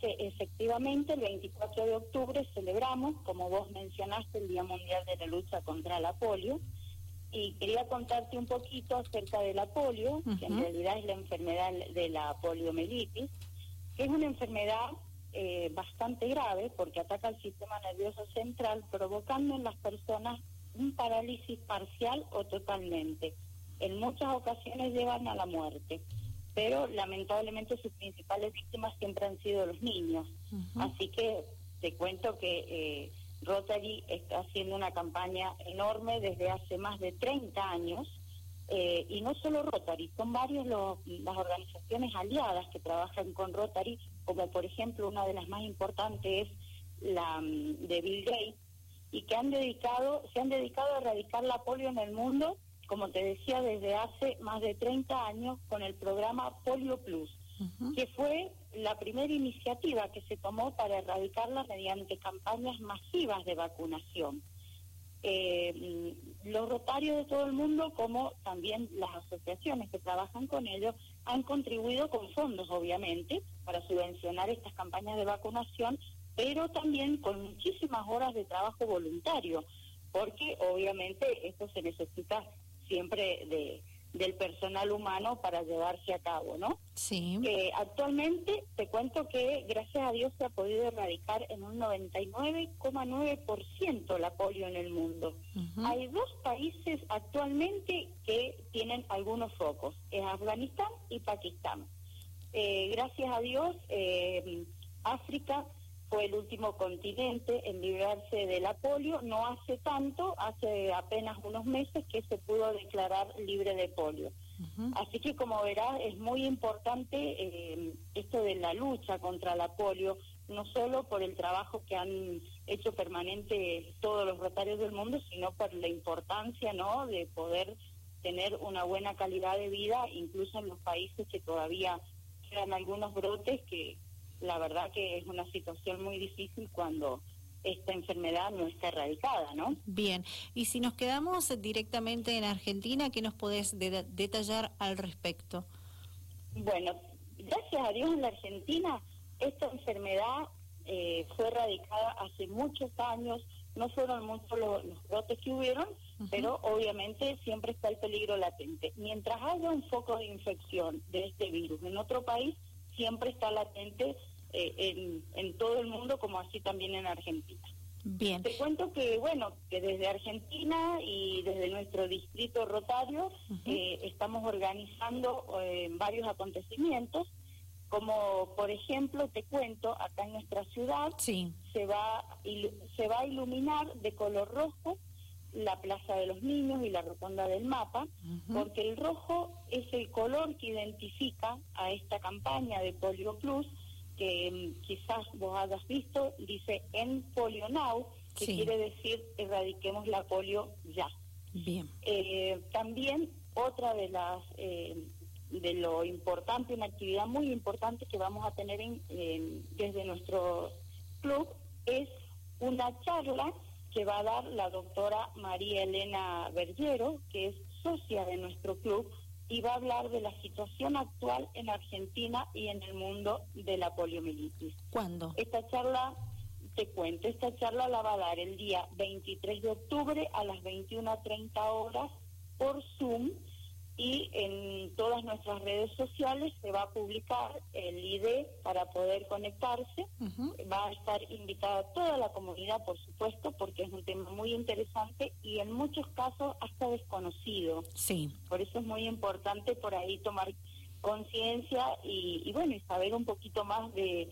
que efectivamente el 24 de octubre celebramos, como vos mencionaste, el Día Mundial de la Lucha contra la Polio. Y quería contarte un poquito acerca de la polio, que en realidad es la enfermedad de la poliomielitis, que es una enfermedad eh, bastante grave porque ataca el sistema nervioso central, provocando en las personas un parálisis parcial o totalmente. En muchas ocasiones llevan a la muerte pero lamentablemente sus principales víctimas siempre han sido los niños. Así que te cuento que eh, Rotary está haciendo una campaña enorme desde hace más de 30 años. Eh, y no solo Rotary, son varias las organizaciones aliadas que trabajan con Rotary, como por ejemplo una de las más importantes es la mm, de Bill Gates, y que han dedicado, se han dedicado a erradicar la polio en el mundo como te decía, desde hace más de 30 años con el programa Polio Plus, que fue la primera iniciativa que se tomó para erradicarla mediante campañas masivas de vacunación. Eh, los rotarios de todo el mundo, como también las asociaciones que trabajan con ellos, han contribuido con fondos, obviamente, para subvencionar estas campañas de vacunación, pero también con muchísimas horas de trabajo voluntario, porque obviamente esto se necesita siempre de del personal humano para llevarse a cabo, ¿no? Sí. Eh, actualmente te cuento que gracias a Dios se ha podido erradicar en un 99,9% la polio en el mundo. Hay dos países actualmente que tienen algunos focos, es Afganistán y Pakistán. Eh, gracias a Dios, eh, África fue el último continente en librarse de la polio. No hace tanto, hace apenas unos meses que se pudo declarar libre de polio. Así que como verás, es muy importante eh, esto de la lucha contra la polio, no solo por el trabajo que han hecho permanente todos los rotarios del mundo, sino por la importancia ¿no? de poder tener una buena calidad de vida, incluso en los países que todavía quedan algunos brotes que, la verdad que es una situación muy difícil cuando esta enfermedad no está erradicada, ¿no? Bien, y si nos quedamos directamente en Argentina, ¿qué nos podés detallar al respecto? Bueno, gracias a Dios en la Argentina esta enfermedad eh, fue erradicada hace muchos años, no fueron muchos los, brotes que hubieron, pero obviamente siempre está el peligro latente. Mientras haya un foco de infección de este virus en otro país, siempre está latente eh, en, en todo el mundo, como así también en Argentina. Bien. Te cuento que, bueno, que desde Argentina y desde nuestro distrito rotario eh, estamos organizando eh, varios acontecimientos, como por ejemplo, te cuento, acá en nuestra ciudad sí. se, va, se va a iluminar de color rojo la Plaza de los Niños y la Rotonda del Mapa, porque el rojo es el color que identifica a esta campaña de Polio Plus, que mm, quizás vos hayas visto, dice en Polio Now, que quiere decir erradiquemos la polio ya. Bien. Eh, también otra de las eh, de lo importante, una actividad muy importante que vamos a tener en, desde nuestro club es una charla que va a dar la doctora María Elena Bergero, que es socia de nuestro club, y va a hablar de la situación actual en Argentina y en el mundo de la poliomielitis. ¿Cuándo? Esta charla, te cuento, esta charla la va a dar el día 23 de octubre a las 21.30 horas por Zoom y en todas nuestras redes sociales se va a publicar el ID para poder conectarse. Va a estar invitada toda la comunidad, por supuesto, porque es un tema muy interesante y en muchos casos hasta desconocido. Sí. Por eso es muy importante por ahí tomar conciencia y, y bueno, y saber un poquito más de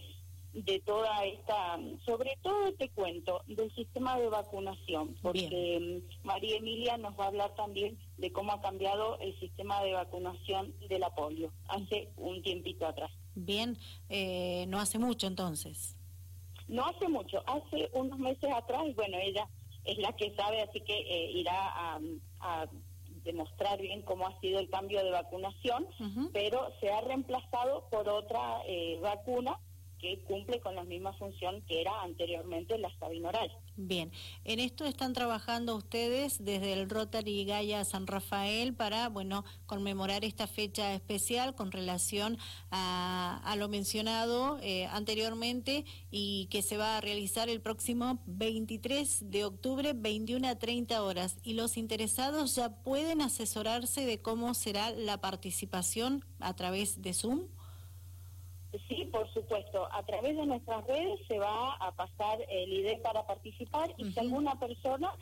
de toda esta, sobre todo te cuento, del sistema de vacunación, porque mm, María Emilia nos va a hablar también de cómo ha cambiado el sistema de vacunación de la polio hace un tiempito atrás. Bien, eh, no hace mucho entonces. No hace mucho, hace unos meses atrás, y bueno, ella es la que sabe, así que eh, irá a, demostrar bien cómo ha sido el cambio de vacunación, pero se ha reemplazado por otra eh, vacuna que cumple con la misma función que era anteriormente la sabinoral. Bien, en esto están trabajando ustedes desde el Rotary Gaia San Rafael para, bueno, conmemorar esta fecha especial con relación a, lo mencionado eh, anteriormente y que se va a realizar el próximo 23 de octubre, 21 a 30 horas. Y los interesados ya pueden asesorarse de cómo será la participación a través de Zoom. Sí, por supuesto. A través de nuestras redes se va a pasar el ID para participar y si alguna persona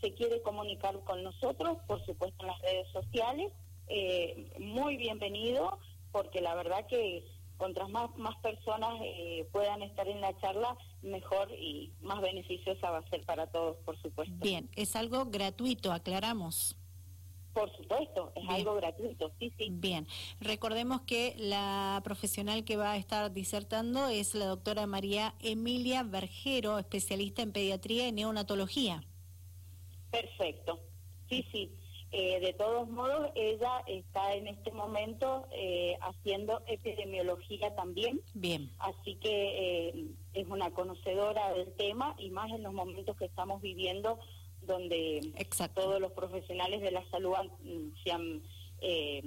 se quiere comunicar con nosotros, por supuesto en las redes sociales, eh, muy bienvenido, porque la verdad que cuantas más, más personas eh, puedan estar en la charla, mejor y más beneficiosa va a ser para todos, por supuesto. Bien, es algo gratuito, aclaramos. Por supuesto, es algo gratuito, sí, sí. Bien, recordemos que la profesional que va a estar disertando es la doctora María Emilia Vergero, especialista en pediatría y neonatología. Perfecto, sí, sí. Eh, de todos modos, ella está en este momento eh, haciendo epidemiología también. Bien. Así que eh, es una conocedora del tema y más en los momentos que estamos viviendo donde todos los profesionales de la salud mm, se han, eh,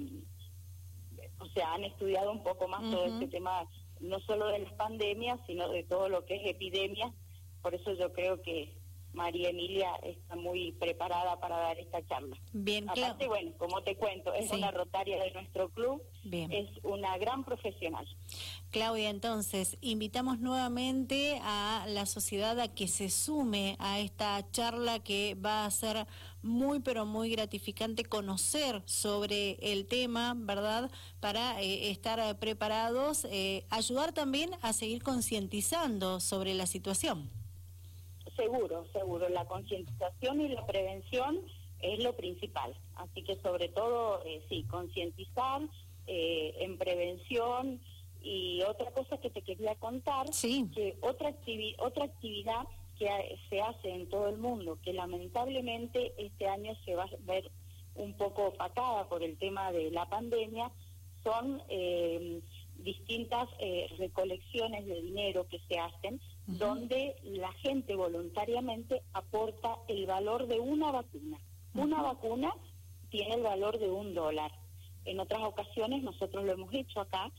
o sea, han estudiado un poco más todo este tema, no solo de las pandemias, sino de todo lo que es epidemia. Por eso yo creo que María Emilia está muy preparada para dar esta charla. Bien, Aparte, bueno, como te cuento, es una rotaria de nuestro club, es una gran profesional. Claudia, entonces, invitamos nuevamente a la sociedad a que se sume a esta charla que va a ser muy, pero muy gratificante conocer sobre el tema, ¿verdad? Para eh, estar preparados, eh, ayudar también a seguir concientizando sobre la situación. Seguro, seguro. La concientización y la prevención es lo principal. Así que sobre todo, eh, sí, concientizar en prevención y otra cosa que te quería contar, que otra, otra actividad que se hace en todo el mundo, que lamentablemente este año se va a ver un poco opacada por el tema de la pandemia, son eh, distintas eh, recolecciones de dinero que se hacen, donde la gente voluntariamente aporta el valor de una vacuna. Una vacuna tiene el valor de un dólar. En otras ocasiones nosotros lo hemos hecho acá,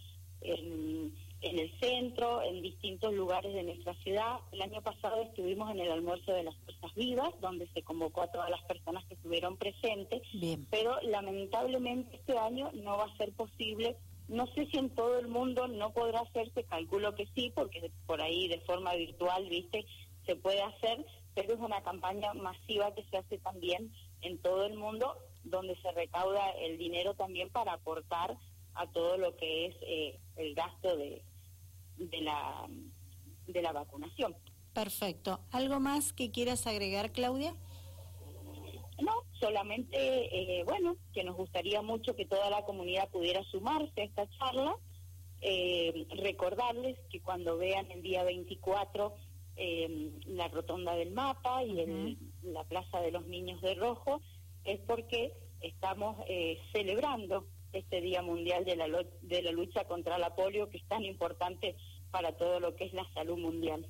en, el centro, en distintos lugares de nuestra ciudad. El año pasado estuvimos en el almuerzo de las fuerzas vivas, donde se convocó a todas las personas que estuvieron presentes, pero lamentablemente este año no va a ser posible. No sé si en todo el mundo no podrá hacerse, calculo que sí, porque por ahí de forma virtual, viste, se puede hacer, pero es una campaña masiva que se hace también en todo el mundo, donde se recauda el dinero también para aportar a todo lo que es eh, el gasto de, de, la, de la vacunación. Perfecto. ¿Algo más que quieras agregar, Claudia? Solamente, eh, bueno, que nos gustaría mucho que toda la comunidad pudiera sumarse a esta charla. Eh, recordarles que cuando vean el día 24 la rotonda del mapa y el, la Plaza de los Niños de Rojo, es porque estamos celebrando este Día Mundial de la, de la Lucha contra la Polio, que es tan importante para todo lo que es la salud mundial.